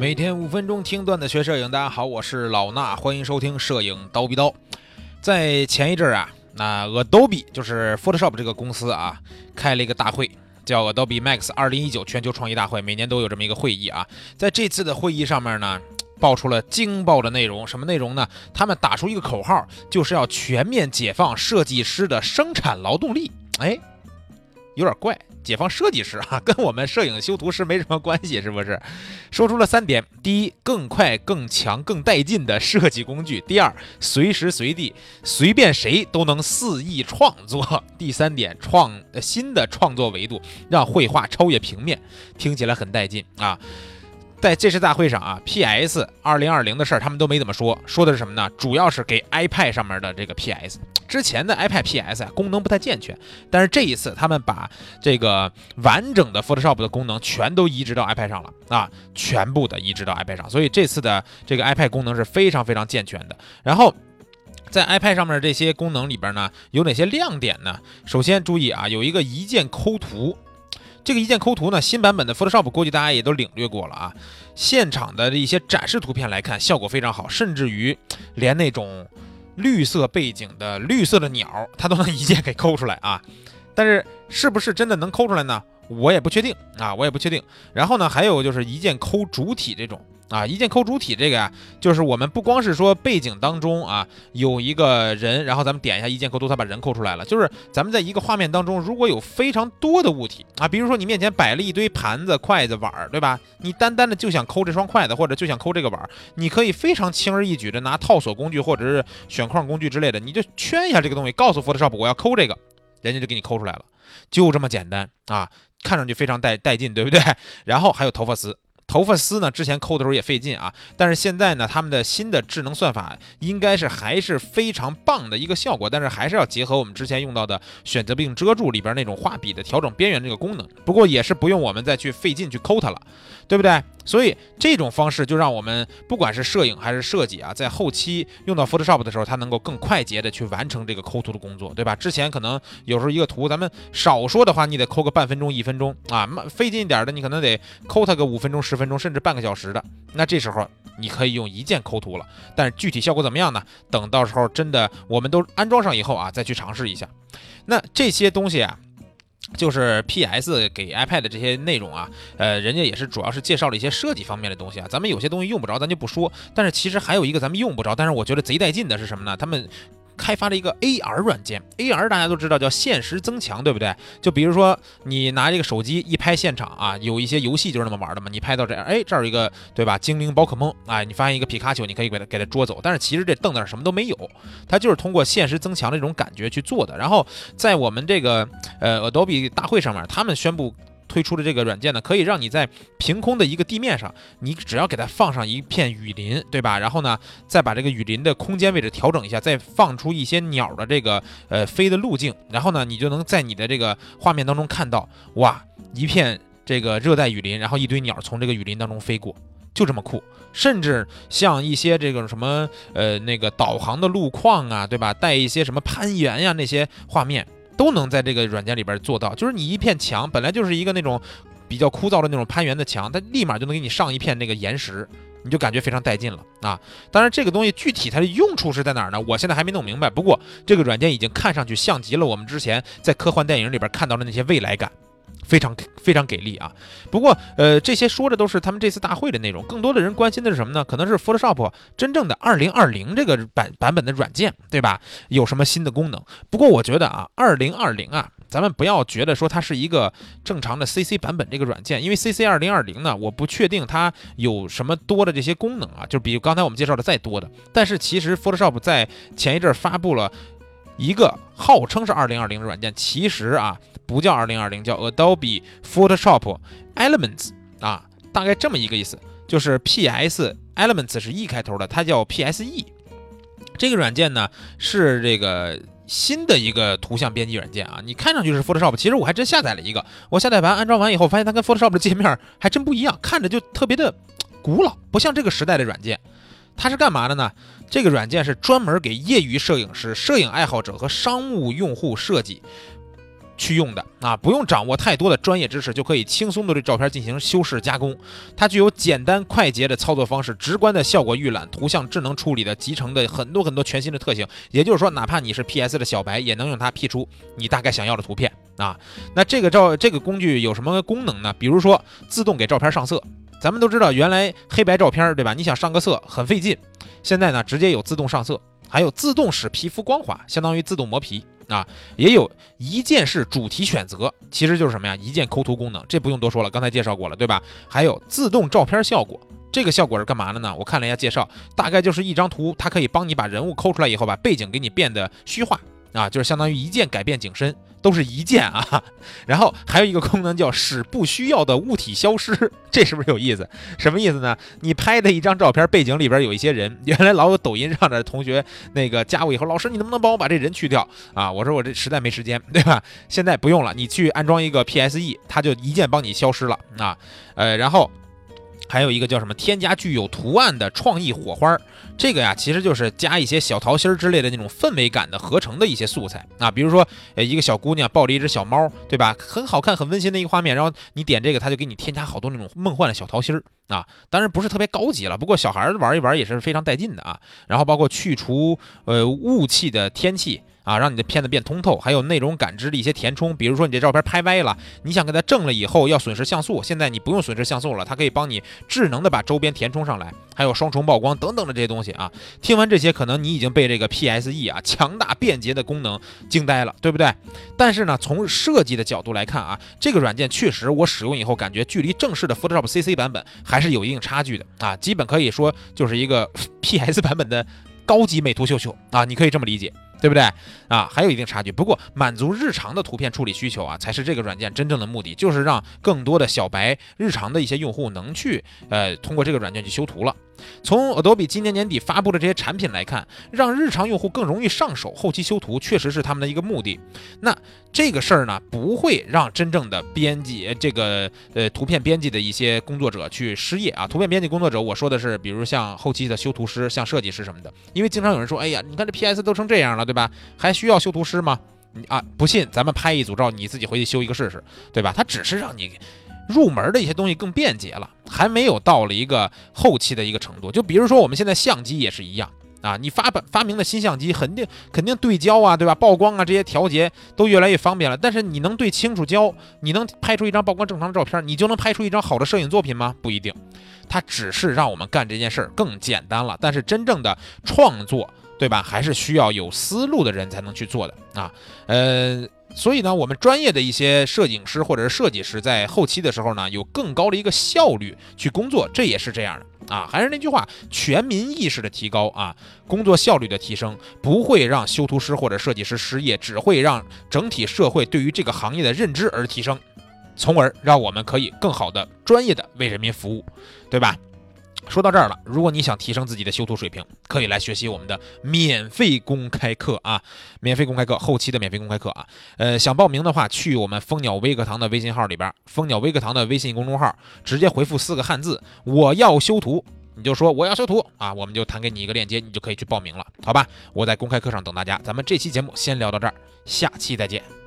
每天五分钟听段子学摄影，大家好，我是老衲，欢迎收听摄影刀逼刀。在前一阵啊，那 Adobe 就是 Photoshop 这个公司啊，开了一个大会，叫 Adobe Max 2019全球创意大会，每年都有这么一个会议啊。在这次的会议上面呢，爆出了惊爆的内容，什么内容呢？他们打出一个口号，就是要全面解放设计师的生产劳动力。哎，有点怪。解放设计师啊，跟我们摄影修图师没什么关系，是不是？说出了三点：第一，更快、更强、更带劲的设计工具；第二，随时随地、随便谁都能肆意创作；第三点，创新的创作维度，让绘画超越平面。听起来很带劲啊！在这次大会上啊，PS 二零二零的事儿他们都没怎么说，说的是什么呢？主要是给 iPad 上面的这个 PS。之前的 iPad PS，功能不太健全，但是这一次他们把这个完整的 Photoshop 的功能全都移植到 iPad 上了啊，全部的移植到 iPad 上，所以这次的这个 iPad 功能是非常非常健全的。然后在 iPad 上面这些功能里边呢，有哪些亮点呢？首先注意啊，有一个一键抠图。这个一键抠图呢，新版本的 Photoshop 估计大家也都领略过了啊。现场的一些展示图片来看，效果非常好，甚至于连那种绿色背景的绿色的鸟，它都能一键给抠出来啊。但是是不是真的能抠出来呢？我也不确定啊，我也不确定。然后呢，还有就是一键抠主体这种。啊，一键抠主体这个呀，就是我们不光是说背景当中啊有一个人，然后咱们点一下一键抠图，它把人抠出来了。就是咱们在一个画面当中，如果有非常多的物体啊，比如说你面前摆了一堆盘子、筷子、碗儿，对吧？你单单的就想抠这双筷子，或者就想抠这个碗儿，你可以非常轻而易举的拿套索工具或者是选框工具之类的，你就圈一下这个东西，告诉 Photoshop 我要抠这个，人家就给你抠出来了，就这么简单啊，看上去非常带带劲，对不对？然后还有头发丝。头发丝呢？之前抠的时候也费劲啊，但是现在呢，他们的新的智能算法应该是还是非常棒的一个效果，但是还是要结合我们之前用到的选择并遮住里边那种画笔的调整边缘这个功能。不过也是不用我们再去费劲去抠它了，对不对？所以这种方式就让我们不管是摄影还是设计啊，在后期用到 Photoshop 的时候，它能够更快捷的去完成这个抠图的工作，对吧？之前可能有时候一个图，咱们少说的话，你得抠个半分钟、一分钟啊，慢费劲一点的，你可能得抠它个五分钟、十分钟，甚至半个小时的。那这时候你可以用一键抠图了，但是具体效果怎么样呢？等到时候真的我们都安装上以后啊，再去尝试一下。那这些东西啊。就是 P.S. 给 iPad 这些内容啊，呃，人家也是主要是介绍了一些设计方面的东西啊。咱们有些东西用不着，咱就不说。但是其实还有一个咱们用不着，但是我觉得贼带劲的是什么呢？他们。开发了一个 AR 软件，AR 大家都知道叫现实增强，对不对？就比如说你拿这个手机一拍现场啊，有一些游戏就是那么玩的嘛。你拍到这儿，哎，这儿有一个对吧？精灵宝可梦啊，你发现一个皮卡丘，你可以给它给它捉走。但是其实这凳子上什么都没有，它就是通过现实增强的这种感觉去做的。然后在我们这个呃 Adobe 大会上面，他们宣布。推出的这个软件呢，可以让你在凭空的一个地面上，你只要给它放上一片雨林，对吧？然后呢，再把这个雨林的空间位置调整一下，再放出一些鸟的这个呃飞的路径，然后呢，你就能在你的这个画面当中看到，哇，一片这个热带雨林，然后一堆鸟从这个雨林当中飞过，就这么酷。甚至像一些这个什么呃那个导航的路况啊，对吧？带一些什么攀岩呀那些画面。都能在这个软件里边做到，就是你一片墙本来就是一个那种比较枯燥的那种攀援的墙，它立马就能给你上一片那个岩石，你就感觉非常带劲了啊！当然，这个东西具体它的用处是在哪儿呢？我现在还没弄明白。不过，这个软件已经看上去像极了我们之前在科幻电影里边看到的那些未来感。非常非常给力啊！不过，呃，这些说的都是他们这次大会的内容，更多的人关心的是什么呢？可能是 Photoshop 真正的2020这个版版本的软件，对吧？有什么新的功能？不过我觉得啊，2020啊，咱们不要觉得说它是一个正常的 CC 版本这个软件，因为 CC 2020呢，我不确定它有什么多的这些功能啊，就比刚才我们介绍的再多的。但是其实 Photoshop 在前一阵发布了一个号称是2020的软件，其实啊。不叫二零二零，叫 Adobe Photoshop Elements 啊，大概这么一个意思，就是 PS Elements 是 E 开头的，它叫 PSE。这个软件呢是这个新的一个图像编辑软件啊，你看上去是 Photoshop，其实我还真下载了一个，我下载完安装完以后，发现它跟 Photoshop 的界面还真不一样，看着就特别的古老，不像这个时代的软件。它是干嘛的呢？这个软件是专门给业余摄影师、摄影爱好者和商务用户设计。去用的啊，不用掌握太多的专业知识，就可以轻松的对照片进行修饰加工。它具有简单快捷的操作方式，直观的效果预览，图像智能处理的集成的很多很多全新的特性。也就是说，哪怕你是 PS 的小白，也能用它 P 出你大概想要的图片啊。那这个照这个工具有什么功能呢？比如说自动给照片上色。咱们都知道，原来黑白照片对吧？你想上个色很费劲，现在呢直接有自动上色，还有自动使皮肤光滑，相当于自动磨皮。啊，也有一键式主题选择，其实就是什么呀？一键抠图功能，这不用多说了，刚才介绍过了，对吧？还有自动照片效果，这个效果是干嘛的呢？我看了一下介绍，大概就是一张图，它可以帮你把人物抠出来以后，把背景给你变得虚化。啊，就是相当于一键改变景深，都是一键啊。然后还有一个功能叫使不需要的物体消失，这是不是有意思？什么意思呢？你拍的一张照片，背景里边有一些人，原来老有抖音上的同学那个加我以后，老师你能不能帮我把这人去掉啊？我说我这实在没时间，对吧？现在不用了，你去安装一个 PSE，它就一键帮你消失了啊。呃，然后。还有一个叫什么？添加具有图案的创意火花，这个呀，其实就是加一些小桃心儿之类的那种氛围感的合成的一些素材啊。比如说，呃，一个小姑娘抱着一只小猫，对吧？很好看、很温馨的一个画面。然后你点这个，它就给你添加好多那种梦幻的小桃心儿啊。当然不是特别高级了，不过小孩玩一玩也是非常带劲的啊。然后包括去除呃雾气的天气。啊，让你的片子变通透，还有内容感知的一些填充，比如说你这照片拍歪了，你想给它正了以后要损失像素，现在你不用损失像素了，它可以帮你智能的把周边填充上来，还有双重曝光等等的这些东西啊。听完这些，可能你已经被这个 PSE 啊强大便捷的功能惊呆了，对不对？但是呢，从设计的角度来看啊，这个软件确实我使用以后感觉距离正式的 Photoshop CC 版本还是有一定差距的啊，基本可以说就是一个 PS 版本的高级美图秀秀啊，你可以这么理解。对不对啊？还有一定差距，不过满足日常的图片处理需求啊，才是这个软件真正的目的，就是让更多的小白日常的一些用户能去呃通过这个软件去修图了。从 Adobe 今年年底发布的这些产品来看，让日常用户更容易上手，后期修图确实是他们的一个目的。那这个事儿呢，不会让真正的编辑这个呃图片编辑的一些工作者去失业啊。图片编辑工作者，我说的是，比如像后期的修图师、像设计师什么的。因为经常有人说，哎呀，你看这 PS 都成这样了，对吧？还需要修图师吗？你啊，不信咱们拍一组照，你自己回去修一个试试，对吧？它只是让你。入门的一些东西更便捷了，还没有到了一个后期的一个程度。就比如说我们现在相机也是一样啊，你发本发明的新相机，肯定肯定对焦啊，对吧？曝光啊这些调节都越来越方便了。但是你能对清楚焦，你能拍出一张曝光正常的照片，你就能拍出一张好的摄影作品吗？不一定，它只是让我们干这件事儿更简单了。但是真正的创作，对吧？还是需要有思路的人才能去做的啊，呃。所以呢，我们专业的一些摄影师或者是设计师在后期的时候呢，有更高的一个效率去工作，这也是这样的啊。还是那句话，全民意识的提高啊，工作效率的提升，不会让修图师或者设计师失业，只会让整体社会对于这个行业的认知而提升，从而让我们可以更好的、专业的为人民服务，对吧？说到这儿了，如果你想提升自己的修图水平，可以来学习我们的免费公开课啊！免费公开课，后期的免费公开课啊！呃，想报名的话，去我们蜂鸟微课堂的微信号里边，蜂鸟微课堂的微信公众号，直接回复四个汉字“我要修图”，你就说我要修图啊，我们就弹给你一个链接，你就可以去报名了，好吧？我在公开课上等大家。咱们这期节目先聊到这儿，下期再见。